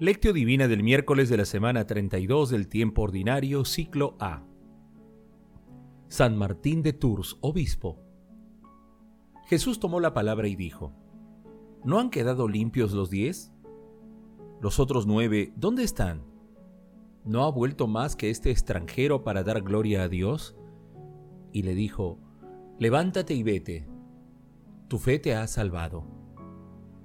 Lectio Divina del miércoles de la semana 32 del tiempo ordinario, ciclo A. San Martín de Tours, obispo. Jesús tomó la palabra y dijo, ¿No han quedado limpios los diez? Los otros nueve, ¿dónde están? ¿No ha vuelto más que este extranjero para dar gloria a Dios? Y le dijo, Levántate y vete, tu fe te ha salvado.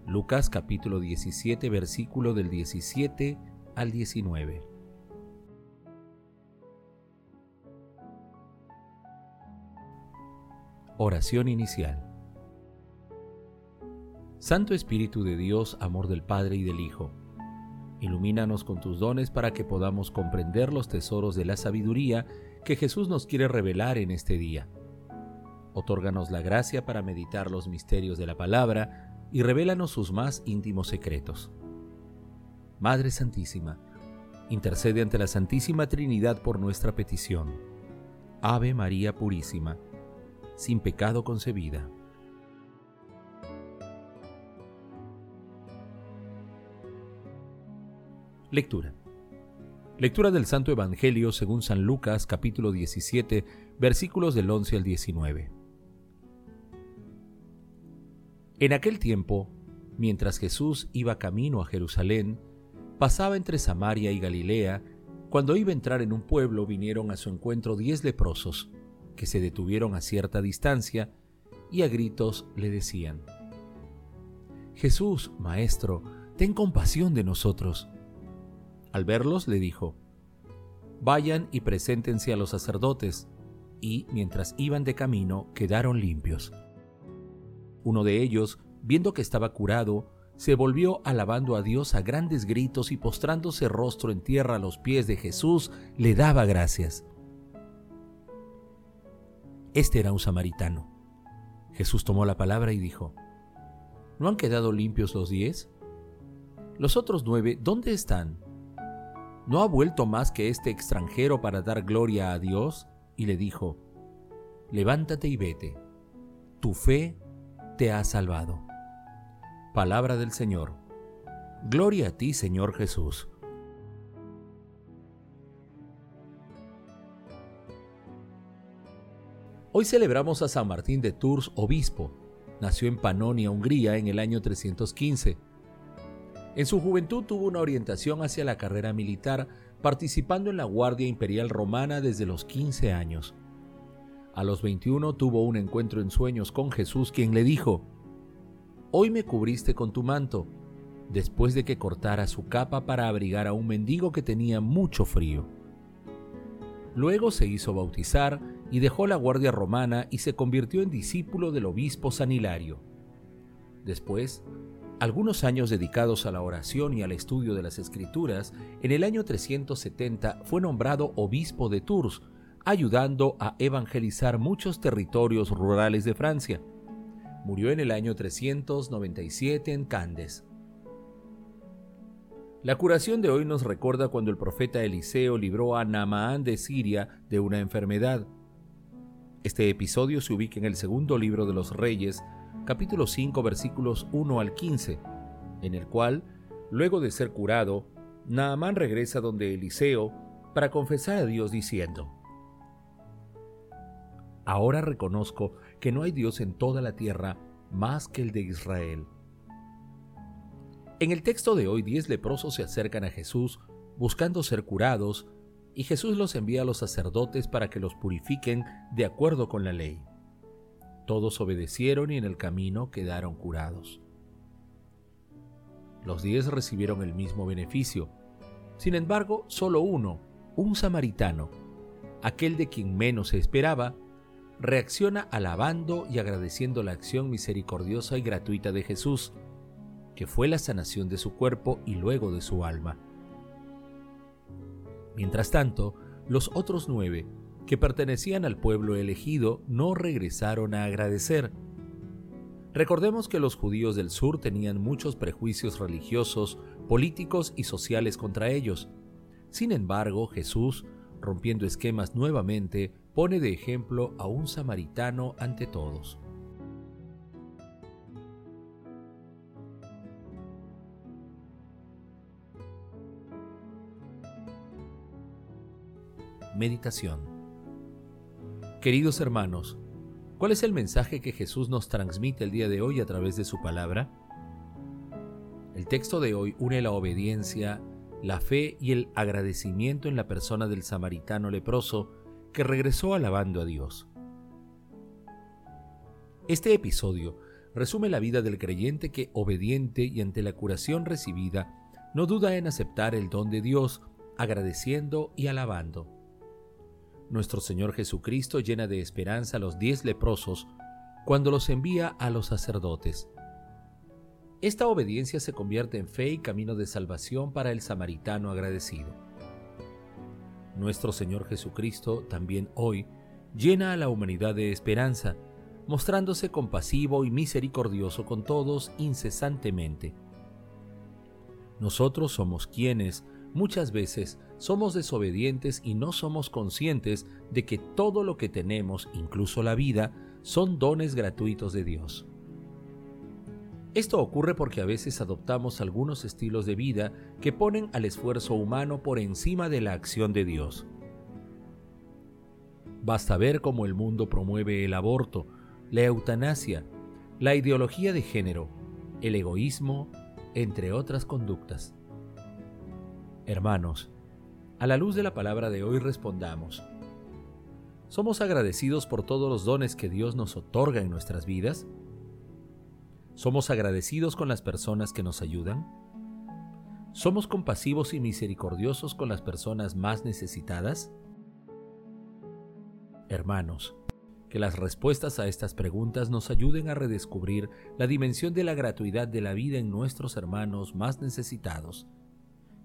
Lucas capítulo 17 versículo del 17 al 19. Oración inicial. Santo Espíritu de Dios, amor del Padre y del Hijo, ilumínanos con tus dones para que podamos comprender los tesoros de la sabiduría que Jesús nos quiere revelar en este día. Otórganos la gracia para meditar los misterios de la palabra y revélanos sus más íntimos secretos. Madre Santísima, intercede ante la Santísima Trinidad por nuestra petición. Ave María Purísima, sin pecado concebida. Lectura. Lectura del Santo Evangelio según San Lucas capítulo 17 versículos del 11 al 19. En aquel tiempo, mientras Jesús iba camino a Jerusalén, pasaba entre Samaria y Galilea, cuando iba a entrar en un pueblo vinieron a su encuentro diez leprosos, que se detuvieron a cierta distancia y a gritos le decían, Jesús, Maestro, ten compasión de nosotros. Al verlos le dijo, Vayan y preséntense a los sacerdotes, y mientras iban de camino quedaron limpios. Uno de ellos, viendo que estaba curado, se volvió alabando a Dios a grandes gritos y postrándose rostro en tierra a los pies de Jesús, le daba gracias. Este era un samaritano. Jesús tomó la palabra y dijo, ¿No han quedado limpios los diez? Los otros nueve, ¿dónde están? ¿No ha vuelto más que este extranjero para dar gloria a Dios? Y le dijo, Levántate y vete. Tu fe te ha salvado. Palabra del Señor. Gloria a ti, Señor Jesús. Hoy celebramos a San Martín de Tours, obispo. Nació en Panonia, Hungría, en el año 315. En su juventud tuvo una orientación hacia la carrera militar, participando en la Guardia Imperial Romana desde los 15 años. A los 21 tuvo un encuentro en sueños con Jesús, quien le dijo, Hoy me cubriste con tu manto, después de que cortara su capa para abrigar a un mendigo que tenía mucho frío. Luego se hizo bautizar y dejó la guardia romana y se convirtió en discípulo del obispo San Hilario. Después, algunos años dedicados a la oración y al estudio de las escrituras, en el año 370 fue nombrado obispo de Tours, ayudando a evangelizar muchos territorios rurales de Francia. Murió en el año 397 en Candes. La curación de hoy nos recuerda cuando el profeta Eliseo libró a Naamán de Siria de una enfermedad. Este episodio se ubica en el segundo libro de los Reyes, capítulo 5, versículos 1 al 15, en el cual, luego de ser curado, Naamán regresa donde Eliseo para confesar a Dios diciendo, Ahora reconozco que no hay Dios en toda la tierra más que el de Israel. En el texto de hoy, diez leprosos se acercan a Jesús buscando ser curados, y Jesús los envía a los sacerdotes para que los purifiquen de acuerdo con la ley. Todos obedecieron y en el camino quedaron curados. Los diez recibieron el mismo beneficio. Sin embargo, solo uno, un samaritano, aquel de quien menos se esperaba, reacciona alabando y agradeciendo la acción misericordiosa y gratuita de Jesús, que fue la sanación de su cuerpo y luego de su alma. Mientras tanto, los otros nueve, que pertenecían al pueblo elegido, no regresaron a agradecer. Recordemos que los judíos del sur tenían muchos prejuicios religiosos, políticos y sociales contra ellos. Sin embargo, Jesús, rompiendo esquemas nuevamente, pone de ejemplo a un samaritano ante todos. Meditación Queridos hermanos, ¿cuál es el mensaje que Jesús nos transmite el día de hoy a través de su palabra? El texto de hoy une la obediencia, la fe y el agradecimiento en la persona del samaritano leproso que regresó alabando a Dios. Este episodio resume la vida del creyente que, obediente y ante la curación recibida, no duda en aceptar el don de Dios, agradeciendo y alabando. Nuestro Señor Jesucristo llena de esperanza a los diez leprosos cuando los envía a los sacerdotes. Esta obediencia se convierte en fe y camino de salvación para el samaritano agradecido. Nuestro Señor Jesucristo también hoy llena a la humanidad de esperanza, mostrándose compasivo y misericordioso con todos incesantemente. Nosotros somos quienes, muchas veces, somos desobedientes y no somos conscientes de que todo lo que tenemos, incluso la vida, son dones gratuitos de Dios. Esto ocurre porque a veces adoptamos algunos estilos de vida que ponen al esfuerzo humano por encima de la acción de Dios. Basta ver cómo el mundo promueve el aborto, la eutanasia, la ideología de género, el egoísmo, entre otras conductas. Hermanos, a la luz de la palabra de hoy respondamos. ¿Somos agradecidos por todos los dones que Dios nos otorga en nuestras vidas? ¿Somos agradecidos con las personas que nos ayudan? ¿Somos compasivos y misericordiosos con las personas más necesitadas? Hermanos, que las respuestas a estas preguntas nos ayuden a redescubrir la dimensión de la gratuidad de la vida en nuestros hermanos más necesitados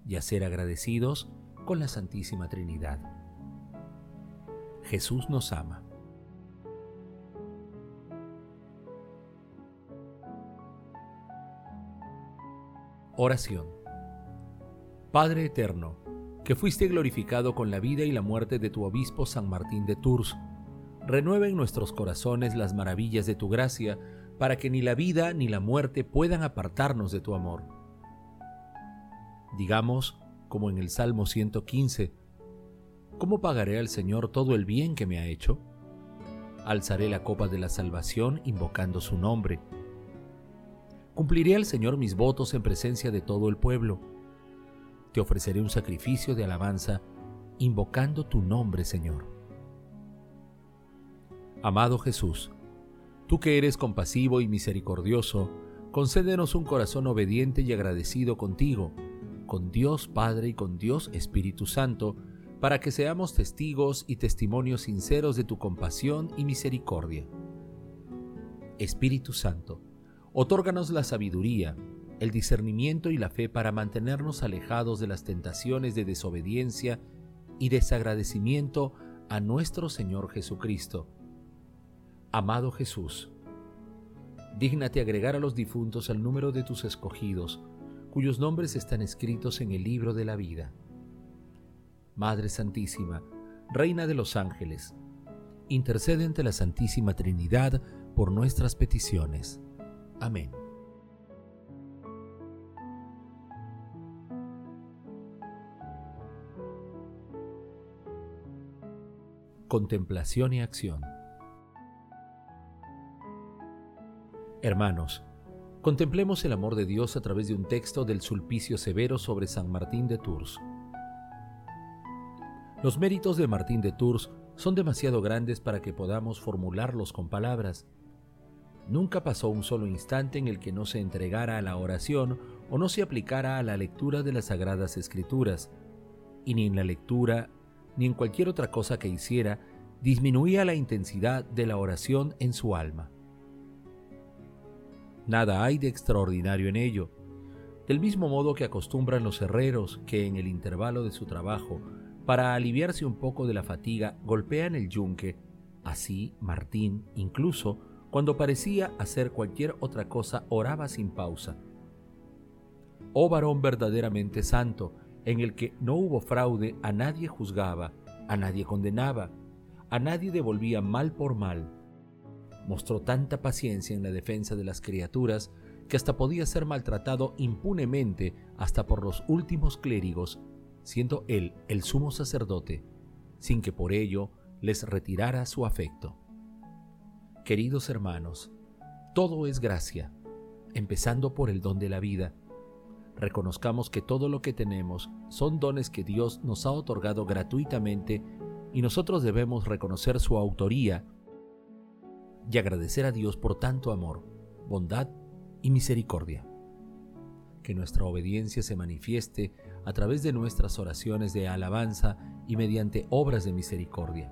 y a ser agradecidos con la Santísima Trinidad. Jesús nos ama. Oración. Padre eterno, que fuiste glorificado con la vida y la muerte de tu obispo San Martín de Tours, renueva en nuestros corazones las maravillas de tu gracia, para que ni la vida ni la muerte puedan apartarnos de tu amor. Digamos, como en el Salmo 115, ¿cómo pagaré al Señor todo el bien que me ha hecho? Alzaré la copa de la salvación invocando su nombre Cumpliré al Señor mis votos en presencia de todo el pueblo. Te ofreceré un sacrificio de alabanza, invocando tu nombre, Señor. Amado Jesús, tú que eres compasivo y misericordioso, concédenos un corazón obediente y agradecido contigo, con Dios Padre y con Dios Espíritu Santo, para que seamos testigos y testimonios sinceros de tu compasión y misericordia. Espíritu Santo, Otórganos la sabiduría, el discernimiento y la fe para mantenernos alejados de las tentaciones de desobediencia y desagradecimiento a nuestro Señor Jesucristo. Amado Jesús, dígnate agregar a los difuntos al número de tus escogidos, cuyos nombres están escritos en el libro de la vida. Madre Santísima, Reina de los ángeles, intercede ante la Santísima Trinidad por nuestras peticiones. Amén. Contemplación y acción Hermanos, contemplemos el amor de Dios a través de un texto del Sulpicio Severo sobre San Martín de Tours. Los méritos de Martín de Tours son demasiado grandes para que podamos formularlos con palabras Nunca pasó un solo instante en el que no se entregara a la oración o no se aplicara a la lectura de las sagradas escrituras, y ni en la lectura ni en cualquier otra cosa que hiciera disminuía la intensidad de la oración en su alma. Nada hay de extraordinario en ello, del mismo modo que acostumbran los herreros que en el intervalo de su trabajo, para aliviarse un poco de la fatiga, golpean el yunque, así Martín incluso cuando parecía hacer cualquier otra cosa, oraba sin pausa. Oh varón verdaderamente santo, en el que no hubo fraude, a nadie juzgaba, a nadie condenaba, a nadie devolvía mal por mal. Mostró tanta paciencia en la defensa de las criaturas que hasta podía ser maltratado impunemente hasta por los últimos clérigos, siendo él el sumo sacerdote, sin que por ello les retirara su afecto. Queridos hermanos, todo es gracia, empezando por el don de la vida. Reconozcamos que todo lo que tenemos son dones que Dios nos ha otorgado gratuitamente y nosotros debemos reconocer su autoría y agradecer a Dios por tanto amor, bondad y misericordia. Que nuestra obediencia se manifieste a través de nuestras oraciones de alabanza y mediante obras de misericordia.